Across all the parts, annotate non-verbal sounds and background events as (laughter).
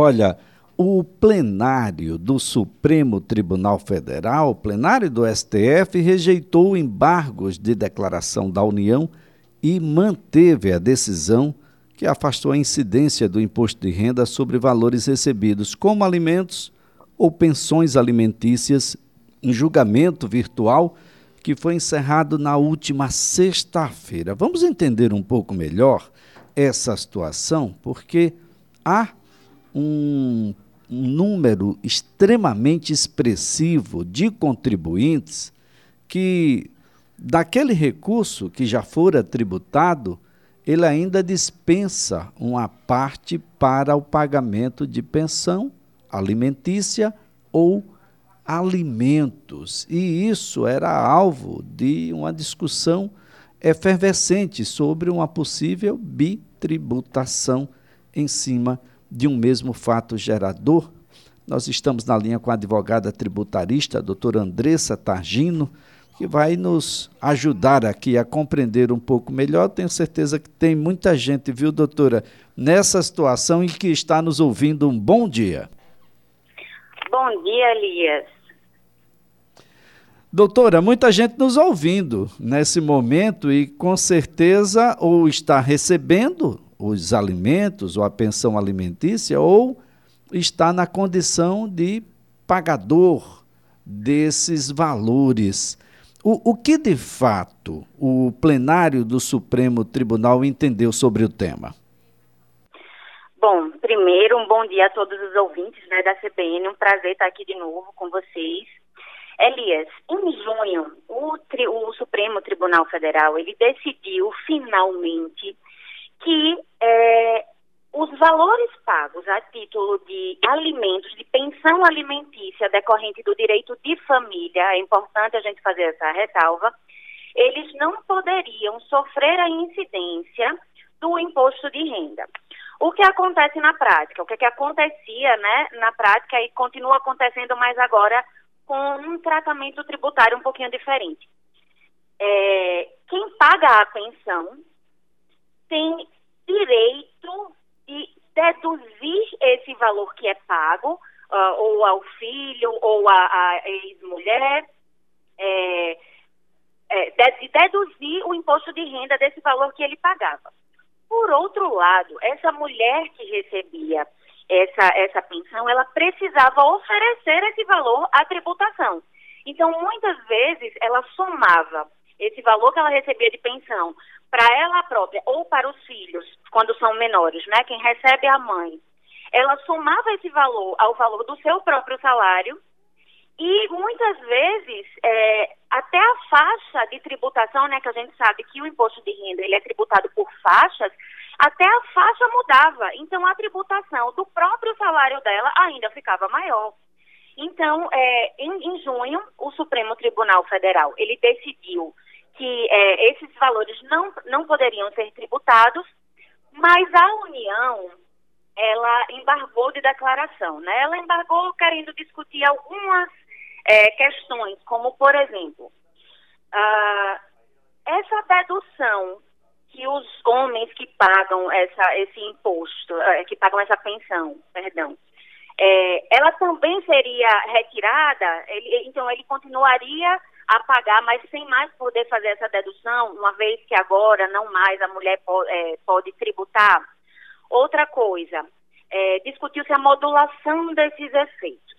Olha, o plenário do Supremo Tribunal Federal, plenário do STF, rejeitou embargos de declaração da União e manteve a decisão que afastou a incidência do imposto de renda sobre valores recebidos como alimentos ou pensões alimentícias em julgamento virtual que foi encerrado na última sexta-feira. Vamos entender um pouco melhor essa situação, porque há um, número extremamente expressivo de contribuintes que, daquele recurso que já fora tributado, ele ainda dispensa uma parte para o pagamento de pensão alimentícia ou alimentos. E isso era alvo de uma discussão efervescente sobre uma possível bitributação em cima de um mesmo fato gerador. Nós estamos na linha com a advogada tributarista, a doutora Andressa Targino, que vai nos ajudar aqui a compreender um pouco melhor. Tenho certeza que tem muita gente, viu, doutora, nessa situação e que está nos ouvindo. Um bom dia. Bom dia, Elias. Doutora, muita gente nos ouvindo nesse momento e com certeza ou está recebendo os alimentos ou a pensão alimentícia ou está na condição de pagador desses valores. O, o que de fato o plenário do Supremo Tribunal entendeu sobre o tema? Bom, primeiro, um bom dia a todos os ouvintes né, da CBN. Um prazer estar aqui de novo com vocês. Elias, em junho, o, tri, o Supremo Tribunal Federal ele decidiu finalmente que é, os valores pagos a título de alimentos, de pensão alimentícia decorrente do direito de família, é importante a gente fazer essa ressalva, eles não poderiam sofrer a incidência do imposto de renda. O que acontece na prática? O que, é que acontecia né, na prática e continua acontecendo mais agora com um tratamento tributário um pouquinho diferente. É, quem paga a pensão tem direito de deduzir esse valor que é pago, uh, ou ao filho, ou à ex-mulher, é, é, de deduzir o imposto de renda desse valor que ele pagava. Por outro lado, essa mulher que recebia essa, essa pensão, ela precisava oferecer esse valor à tributação. Então, muitas vezes, ela somava esse valor que ela recebia de pensão para ela própria ou para os filhos, quando são menores, né? Quem recebe é a mãe. Ela somava esse valor ao valor do seu próprio salário e muitas vezes é, até a faixa de tributação, né? Que a gente sabe que o imposto de renda ele é tributado por faixas, até a faixa mudava. Então a tributação do próprio salário dela ainda ficava maior. Então, é, em, em junho, o Supremo Tribunal Federal ele decidiu que é, esses valores não, não poderiam ser tributados, mas a União, ela embargou de declaração, né? Ela embargou querendo discutir algumas é, questões, como, por exemplo, essa dedução que os homens que pagam essa, esse imposto, uh, que pagam essa pensão, perdão, é, ela também seria retirada, ele, então ele continuaria a pagar, mas sem mais poder fazer essa dedução, uma vez que agora não mais a mulher pode, é, pode tributar. Outra coisa, é, discutiu-se a modulação desses efeitos.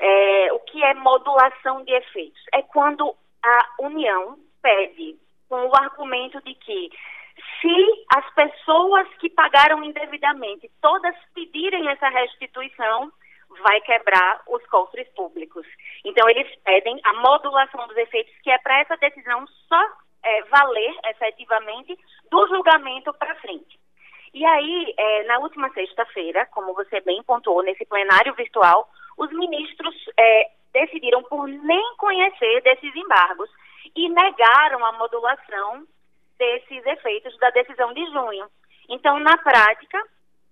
É, o que é modulação de efeitos? É quando a União pede, com o argumento de que se as pessoas que pagaram indevidamente todas pedirem essa restituição, vai quebrar os cofres públicos. Então, eles pedem a modulação dos efeitos, que é para essa decisão só é, valer efetivamente do julgamento para frente. E aí, é, na última sexta-feira, como você bem pontuou, nesse plenário virtual, os ministros é, decidiram por nem conhecer desses embargos e negaram a modulação desses efeitos da decisão de junho. Então, na prática,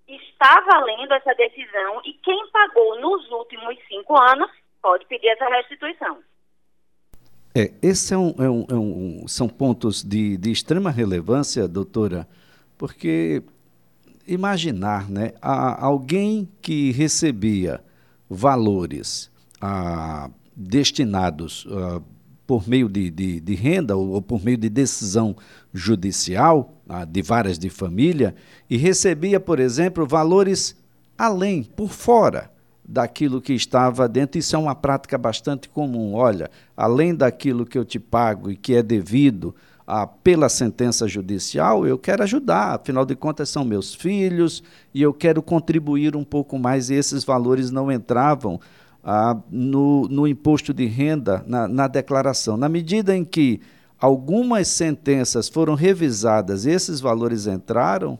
está valendo essa decisão e quem pagou nos últimos cinco anos pode pedir essa restituição. É, esse é um, é um, é um são pontos de, de extrema relevância, doutora, porque imaginar, né? alguém que recebia valores ah, destinados ah, por meio de, de, de, renda ou, ou, por meio de decisão judicial ah, de várias de família e recebia, por exemplo, valores além, por fora daquilo que estava dentro. Isso é uma prática bastante comum. Olha, além daquilo que eu te pago e que é devido ah, pela sentença judicial, eu quero ajudar. Afinal de contas, são meus filhos e eu quero contribuir um pouco mais. E esses valores não entravam ah, no, no imposto de renda, na, na declaração. Na medida em que algumas sentenças foram revisadas, esses valores entraram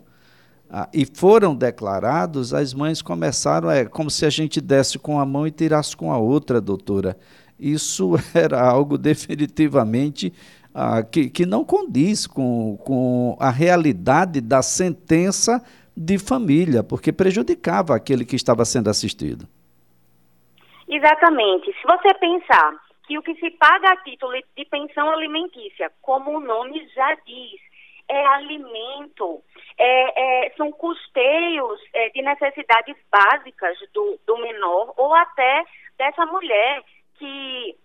ah, e foram declarados, as mães começaram, é como se a gente desse com a mão e tirasse com a outra, doutora. Isso (laughs) era algo definitivamente ah, que, que não condiz com, com a realidade da sentença de família, porque prejudicava aquele que estava sendo assistido. Exatamente. Se você pensar que o que se paga a título de pensão alimentícia, como o nome já diz, é alimento, é, é, são custeios é, de necessidades básicas do, do menor ou até dessa mulher que,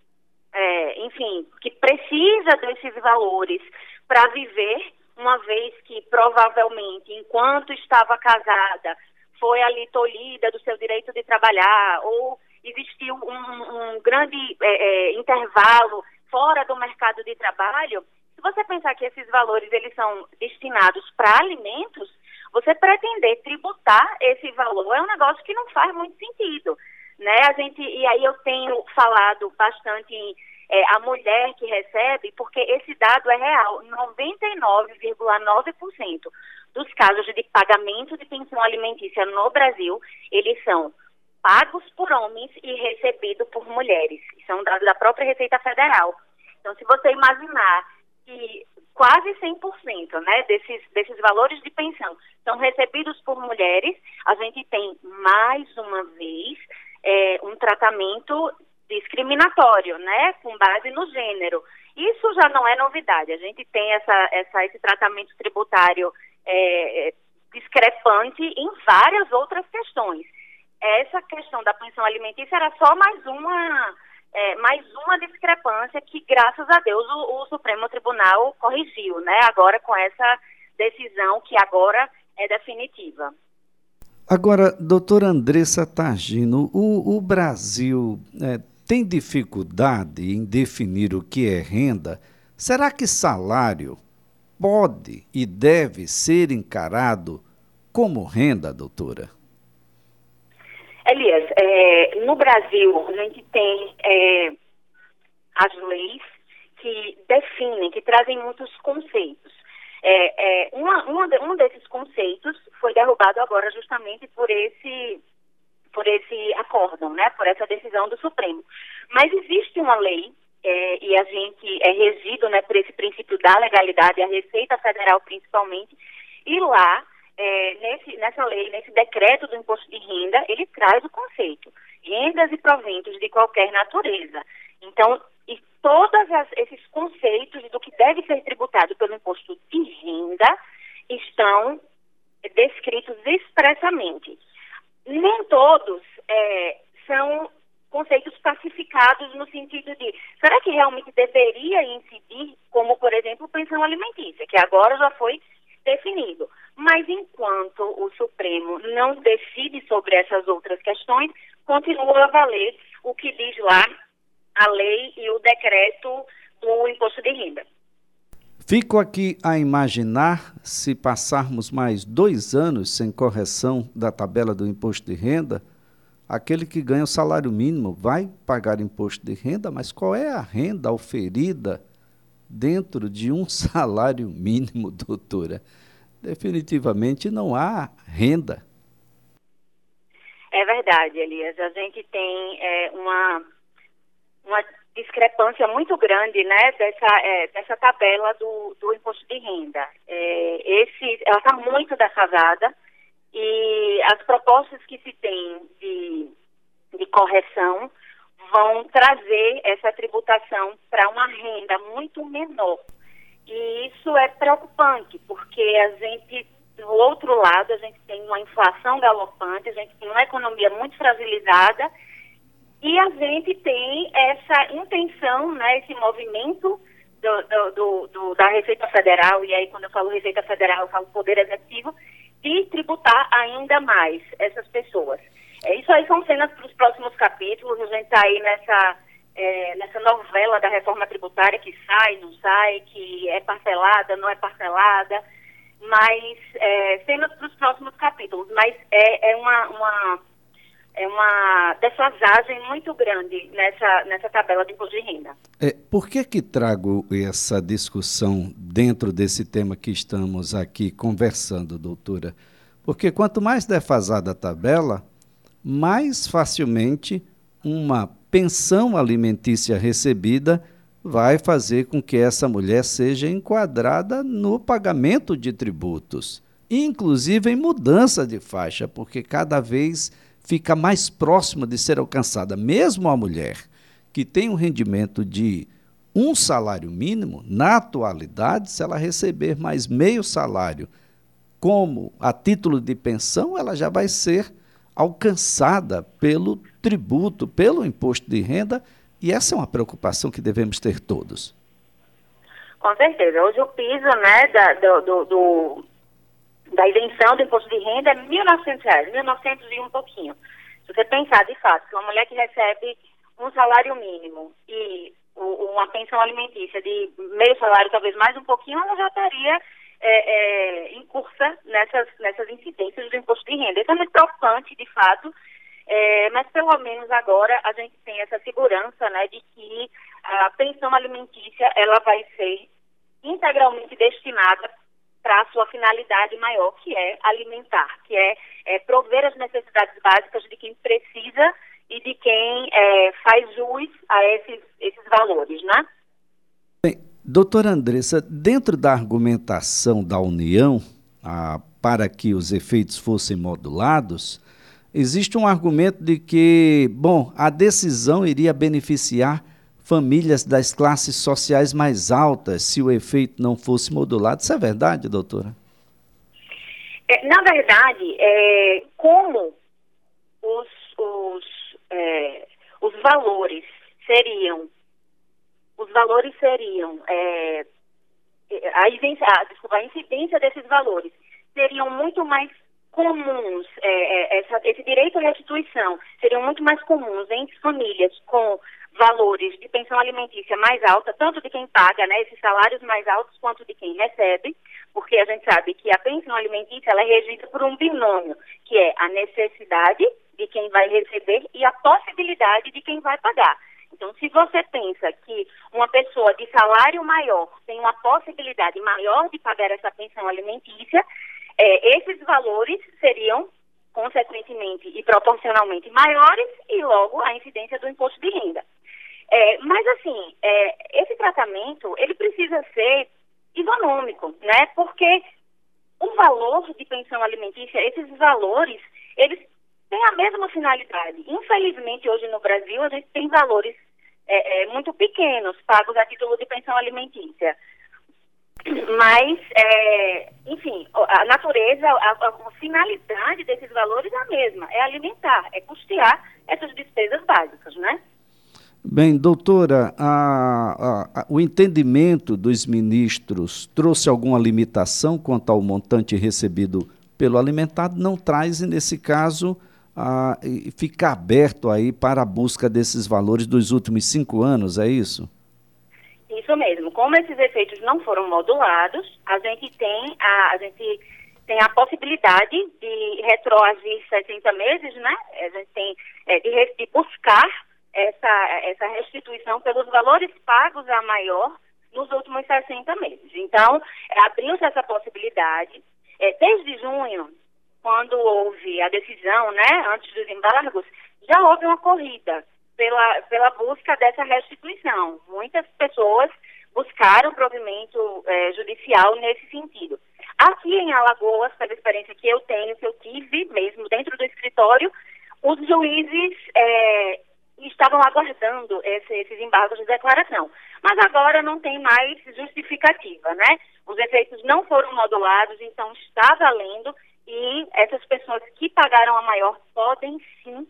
é, enfim, que precisa desses valores para viver, uma vez que provavelmente, enquanto estava casada, foi ali tolhida do seu direito de trabalhar ou existiu um, um grande é, é, intervalo fora do mercado de trabalho, você pensar que esses valores eles são destinados para alimentos, você pretender tributar esse valor é um negócio que não faz muito sentido, né? A gente e aí eu tenho falado bastante em é, a mulher que recebe, porque esse dado é real, 99,9% dos casos de pagamento de pensão alimentícia no Brasil, eles são pagos por homens e recebidos por mulheres. Isso é um dado da própria Receita Federal. Então, se você imaginar que quase 100% né, desses, desses valores de pensão são recebidos por mulheres, a gente tem mais uma vez é, um tratamento discriminatório, né, com base no gênero. Isso já não é novidade. A gente tem essa, essa, esse tratamento tributário é, é discrepante em várias outras questões. Essa questão da pensão alimentícia era só mais uma é, mais uma discrepância que, graças a Deus, o, o, Supremo Tribunal corrigiu, né? Agora com essa decisão que agora é definitiva. Agora, doutora Andressa Targino, o, o Brasil é, tem dificuldade em definir o que é renda? Será que salário pode e deve ser encarado como renda, doutora? Elias, é, no Brasil, a gente tem é, as leis que definem, que trazem muitos conceitos. É, é, uma, uma um desses conceitos foi derrubado agora justamente por esse por esse acórdão, né, por essa decisão do Supremo. Mas existe uma lei é, e a gente é regido né, por esse princípio da legalidade, a Receita Federal principalmente, e lá é, nesse, nessa lei, nesse decreto do imposto de renda, ele traz o conceito rendas e proventos de qualquer natureza. Então, e todos esses conceitos do que deve ser tributado pelo imposto de renda estão descritos expressamente. Nem todos é, são conceitos pacificados no sentido de será que realmente deveria incidir, como por exemplo pensão alimentícia, que agora já foi definido. Mas enquanto o Supremo não decide sobre essas outras questões, continua a valer o que diz lá a lei e o decreto do imposto de renda. Fico aqui a imaginar se passarmos mais dois anos sem correção da tabela do imposto de renda, aquele que ganha o salário mínimo vai pagar imposto de renda, mas qual é a renda oferida dentro de um (laughs) salário mínimo, doutora? definitivamente não há renda. É verdade, Elias. A gente tem é, uma, uma discrepância muito grande né, dessa, é, dessa tabela do, do imposto de renda. É, esse, ela está muito defasada e as propostas que se tem de, de correção vão trazer essa tributação para uma renda muito menor. E isso é preocupante, porque a gente do outro lado, a gente tem uma inflação galopante, a gente tem uma economia muito fragilizada e a gente tem essa intenção, né, esse movimento do, do, do, da Receita Federal, e aí quando eu falo Receita Federal, eu falo Poder Executivo, de tributar ainda mais essas pessoas. É, isso aí são cenas para os próximos capítulos, a gente está aí nessa, é, nessa novela da reforma tributária que sai, não sai, que é parcelada, não é parcelada, mas é, cenas para os próximos capítulos, mas é, é uma, uma é uma defasagem muito grande nessa, nessa tabela de imposto de renda. É, por que que trago essa discussão dentro desse tema que estamos aqui conversando, doutora? Porque quanto mais defasada a tabela, mais facilmente uma pensão alimentícia recebida vai fazer com que essa mulher seja enquadrada no pagamento de tributos, inclusive em mudança de faixa, porque cada vez fica mais próxima de ser alcançada. Mesmo a mulher que tem um rendimento de um salário mínimo, na atualidade, se ela receber mais meio salário como a título de pensão, ela já vai ser alcançada pelo tributo, pelo imposto de renda, e essa é uma preocupação que devemos ter todos. Com certeza. Hoje o piso né, da, do, do, da isenção do imposto de renda é 1.900 reais, 1.900 e um pouquinho. Se você pensar, de fato, que uma mulher que recebe um salário mínimo e uma pensão alimentícia de meio salário, talvez mais um pouquinho, ela já estaria é, é, em cursa nessas, nessas incidências do imposto de renda. Isso é muito preocupante, de fato, é, mas pelo menos agora a gente tem essa segurança né, de que a pensão alimentícia ela vai ser integralmente destinada para a sua finalidade maior, que é alimentar, que é, é, prover as necessidades básicas de quem precisa e de quem é, faz jus a esses, esses valores, né? Doutora Andressa, dentro da argumentação da União a, para que os efeitos fossem modulados, existe um argumento de que, bom, a decisão iria beneficiar famílias das classes sociais mais altas se o efeito não fosse modulado. Isso é verdade, doutora? É, na verdade, é, como os, os, é, os valores seriam, os valores seriam, é, a, incidência, a, desculpa, a incidência desses valores seriam muito mais comuns, é, é, essa, esse direito à restituição seriam muito mais comuns em famílias com valores de pensão alimentícia mais alta, tanto de quem paga, né, esses salários mais altos, quanto de quem recebe, porque a gente sabe que a pensão alimentícia ela é regida por um binômio, que é a necessidade de quem vai receber e a possibilidade de quem vai pagar. Então, se você pensa que uma pessoa de salário maior tem uma possibilidade maior de pagar essa pensão alimentícia, é, esses valores seriam consequentemente e proporcionalmente maiores e logo a incidência do imposto de renda. É, mas assim, é, esse tratamento ele precisa ser isonômico, né? Porque o valor de pensão alimentícia, esses valores, eles têm a mesma finalidade. Infelizmente, hoje no Brasil, a gente tem valores é, é muito pequenos pagos a título de pensão alimentícia. Mas, é, enfim, a natureza, a, a, finalidade desses valores é a mesma, é alimentar, é custear essas despesas básicas, né? Bem, doutora, a, a, o entendimento dos ministros trouxe alguma limitação quanto ao montante recebido pelo alimentado? Não traz, e nesse caso, a, fica aberto aí para a busca desses valores dos últimos cinco anos, é isso? Isso mesmo. Como esses efeitos não foram modulados, a gente tem a, a gente tem a possibilidade de retroagir 60 meses, né? A gente tem é, de, de buscar essa, essa restituição pelos valores pagos a maior nos últimos 60 meses. Então, abriu-se essa possibilidade. É, desde junho, quando houve a decisão, né, antes dos embargos, já houve uma corrida pela, pela busca dessa restituição. Muitas pessoas buscaram provimento é, judicial nesse sentido. Aqui em Alagoas, pela experiência que eu tenho, que eu tive mesmo dentro do escritório, os juízes é, estavam aguardando esse, esses embargos de declaração. Mas agora não tem mais justificativa, né? Os efeitos não foram modulados, então está valendo e essas pessoas que pagaram a maior podem sim.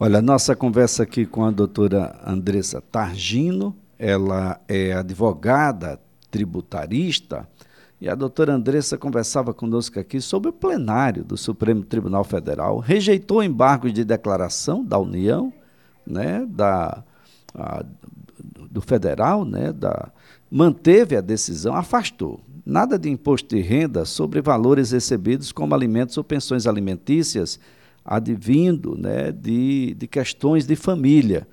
Olha, nossa conversa aqui com a doutora Andressa Targino, ela é advogada tributarista, e a doutora Andressa conversava conosco aqui sobre o plenário do Supremo Tribunal Federal, rejeitou embargos de declaração da União, né, da, a, do federal, né, da, manteve a decisão, afastou. Nada de imposto de renda sobre valores recebidos como alimentos ou pensões alimentícias, advindo né, de, de questões de família.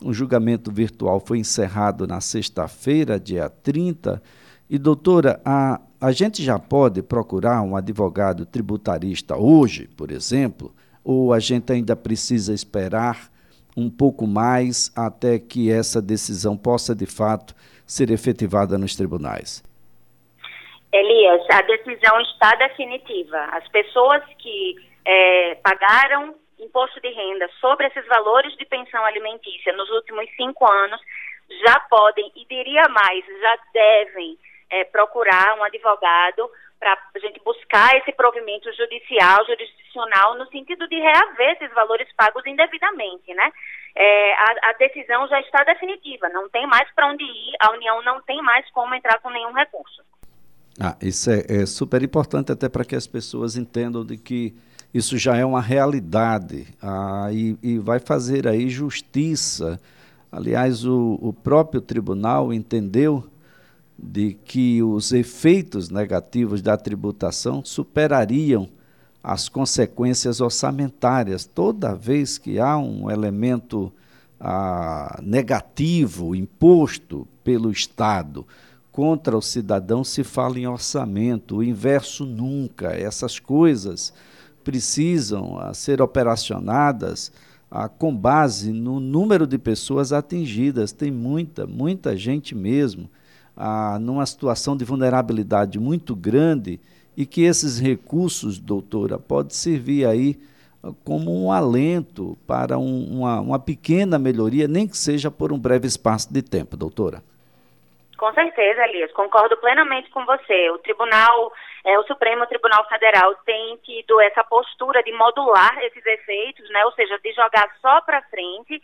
O julgamento virtual foi encerrado na sexta-feira, dia 30. E, doutora, a, a gente já pode procurar um advogado tributarista hoje, por exemplo, ou a gente ainda precisa esperar um pouco mais até que essa decisão possa, de fato, ser efetivada nos tribunais? Elias, a decisão está definitiva. As pessoas que é, pagaram imposto de renda sobre esses valores de pensão alimentícia nos últimos cinco anos já podem, e diria mais, já devem é, procurar um advogado para a gente buscar esse provimento judicial, jurisdicional, no sentido de reaver esses valores pagos indevidamente, né? É, a, a, decisão já está definitiva, não tem mais para onde ir, a União não tem mais como entrar com nenhum recurso. Ah, isso é, é super importante até para que as pessoas entendam de que isso já é uma realidade ah, e, e vai fazer aí justiça. Aliás, o, o próprio tribunal entendeu de que os efeitos negativos da tributação superariam as consequências orçamentárias. Toda vez que há um elemento ah, negativo imposto pelo Estado contra o cidadão, se fala em orçamento, o inverso nunca. Essas coisas precisam ah, ser operacionadas ah, com base no número de pessoas atingidas. Tem muita, muita gente mesmo ah, numa situação de vulnerabilidade muito grande e que esses recursos, doutora, pode servir aí como um alento para um, uma, uma pequena melhoria, nem que seja por um breve espaço de tempo, doutora. Com certeza, Elias, concordo plenamente com você. O Tribunal, é, o Supremo Tribunal Federal tem tido essa postura de modular esses efeitos, né? Ou seja, de jogar só para frente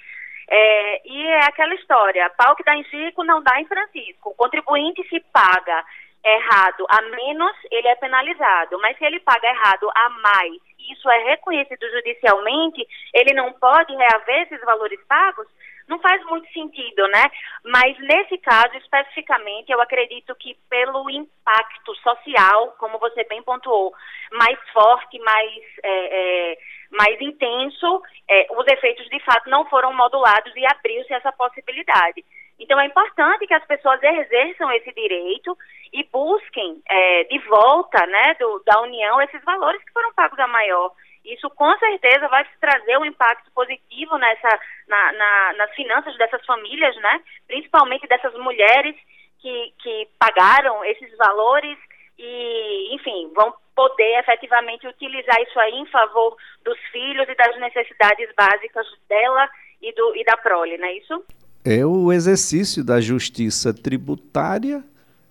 é, e é aquela história, pau que dá em Chico não dá em Francisco. O contribuinte se paga errado a menos, ele é penalizado. Mas se ele paga errado a mais, isso é reconhecido judicialmente, ele não pode reaver esses valores pagos, não faz muito sentido, né? Mas nesse caso, especificamente, eu acredito que pelo impacto social, como você bem pontuou, mais forte, mais, é, é, mais intenso, é, os efeitos de fato não foram modulados e abriu-se essa possibilidade. Então é importante que as pessoas exerçam esse direito e busquem é, de volta né, do, da União esses valores que foram pagos a maior. Isso com certeza vai trazer um impacto positivo nessa, na, na, nas finanças dessas famílias, né? principalmente dessas mulheres que, que pagaram esses valores e, enfim, vão poder efetivamente utilizar isso aí em favor dos filhos e das necessidades básicas dela e, do, e da prole, não é isso? É o exercício da justiça tributária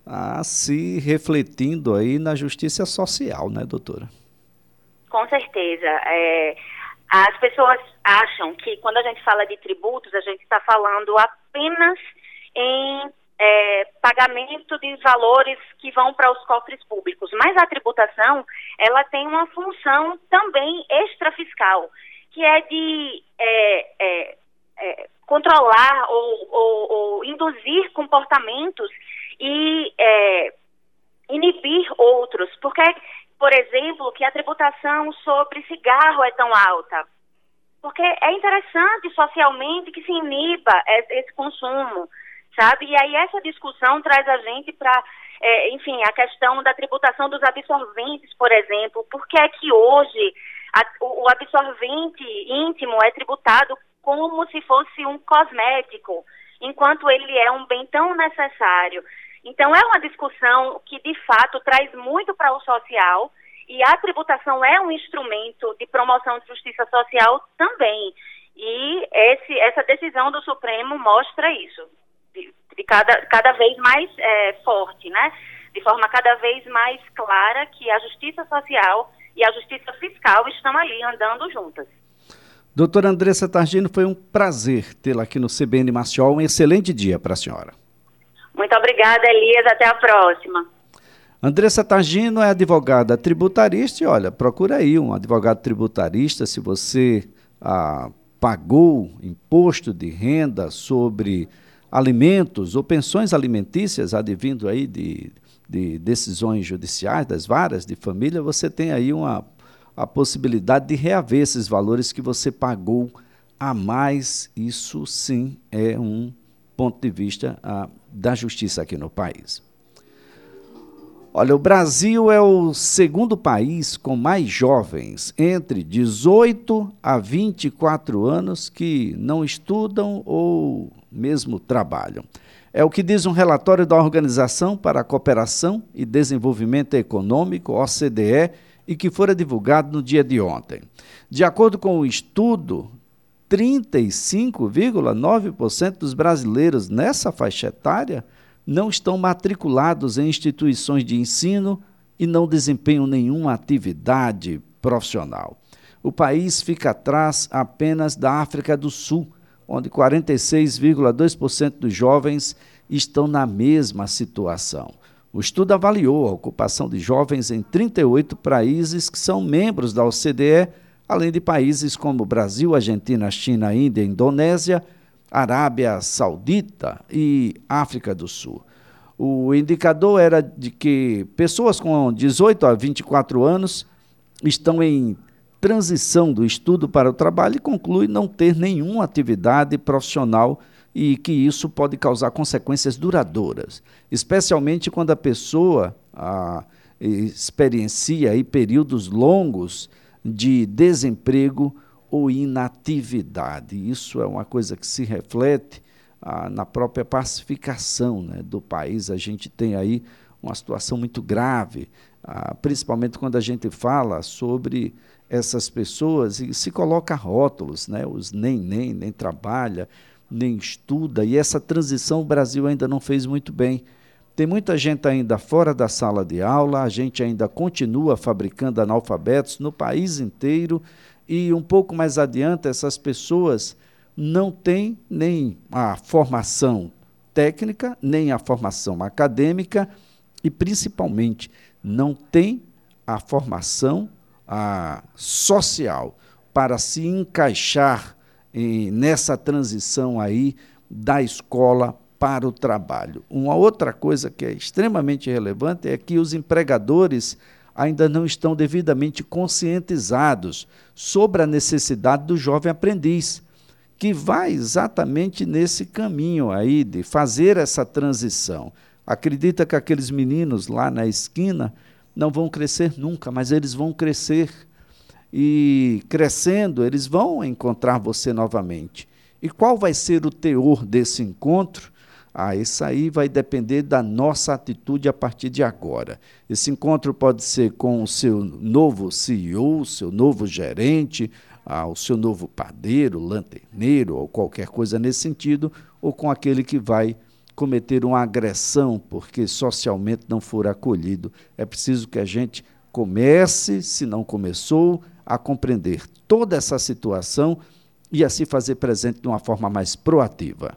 a se refletindo aí na justiça social, né, doutora? Com certeza. É, as pessoas acham que quando a gente fala de tributos, a gente está falando apenas em é, pagamento de valores que vão para os cofres públicos. Mas a tributação, ela tem uma função também extrafiscal, que é de é, é, é controlar ou, ou, ou, induzir comportamentos e é, inibir outros. Porque por exemplo, que a tributação sobre cigarro é tão alta? Porque é interessante socialmente que se iniba esse consumo, sabe? E aí essa discussão traz a gente para, é, enfim, a questão da tributação dos absorventes, por exemplo. Por que é que hoje a, o absorvente íntimo é tributado como se fosse um cosmético, enquanto ele é um bem tão necessário? Então, é uma discussão que, de fato, traz muito para o social E a tributação é um instrumento de promoção de justiça social também. E esse, essa decisão do Supremo mostra isso, de, de cada, cada vez mais é, forte, né? De forma cada vez mais clara que a justiça social e a justiça fiscal estão ali andando juntas. Doutora Andressa Targino, foi um prazer tê-la aqui no CBN Maceió. Um excelente dia para a senhora. Muito obrigada, Elias. Até a próxima. Andressa Targino é advogada tributarista e olha, procura aí um advogado tributarista se você ah, pagou imposto de renda sobre alimentos ou pensões alimentícias advindo aí de, de decisões judiciais das varas de família, você tem aí uma, a possibilidade de reaver esses valores que você pagou a mais. Isso sim é um ponto de vista da justiça aqui no país. Olha, o Brasil é o segundo país com mais jovens entre 18 a 24 anos que não estudam ou mesmo trabalham. É o que diz um relatório da Organização para a Cooperação e Desenvolvimento Econômico, OCDE, e que fora divulgado no dia de ontem. De acordo com o estudo, 35,9% dos brasileiros nessa faixa etária não estão matriculados em instituições de ensino e não desempenham nenhuma atividade profissional. O país fica atrás apenas da África do Sul, onde 46,2% dos jovens estão na mesma situação. O estudo avaliou a ocupação de jovens em 38 países que são membros da OCDE, além de países como Brasil, Argentina, China, Índia, Indonésia Arábia Saudita e África do Sul. O indicador era de que pessoas com 18 a 24 anos estão em transição do estudo para o trabalho e conclui não ter nenhuma atividade profissional e que isso pode causar consequências duradouras, especialmente quando a pessoa a, experiencia aí períodos longos de desemprego ou inatividade. Isso é uma coisa que se reflete ah, na própria pacificação né, do país. A gente tem aí uma situação muito grave, ah, principalmente quando a gente fala sobre essas pessoas e se coloca rótulos, né, os nem, nem, nem trabalha, nem estuda, e essa transição o Brasil ainda não fez muito bem. Tem muita gente ainda fora da sala de aula, a gente ainda continua fabricando analfabetos no país inteiro e um pouco mais adiante, essas pessoas não têm nem a formação técnica, nem a formação acadêmica e, principalmente, não têm a formação a, social para se encaixar em, nessa transição aí da escola para o trabalho. Uma outra coisa que é extremamente relevante é que os empregadores ainda não estão devidamente conscientizados sobre a necessidade do jovem aprendiz, que vai exatamente nesse caminho aí de fazer essa transição. Acredita que aqueles meninos lá na esquina não vão crescer nunca, mas eles vão crescer. E crescendo, eles vão encontrar você novamente. E qual vai ser o teor desse encontro? Ah, isso aí vai depender da nossa atitude a partir de agora. Esse encontro pode ser com o seu novo CEO, seu novo gerente, ah, o seu novo padeiro, lanterneiro ou qualquer coisa nesse sentido, ou com aquele que vai cometer uma agressão porque socialmente não for acolhido. É preciso que a gente comece, se não começou, a compreender toda essa situação e assim fazer presente de uma forma mais proativa.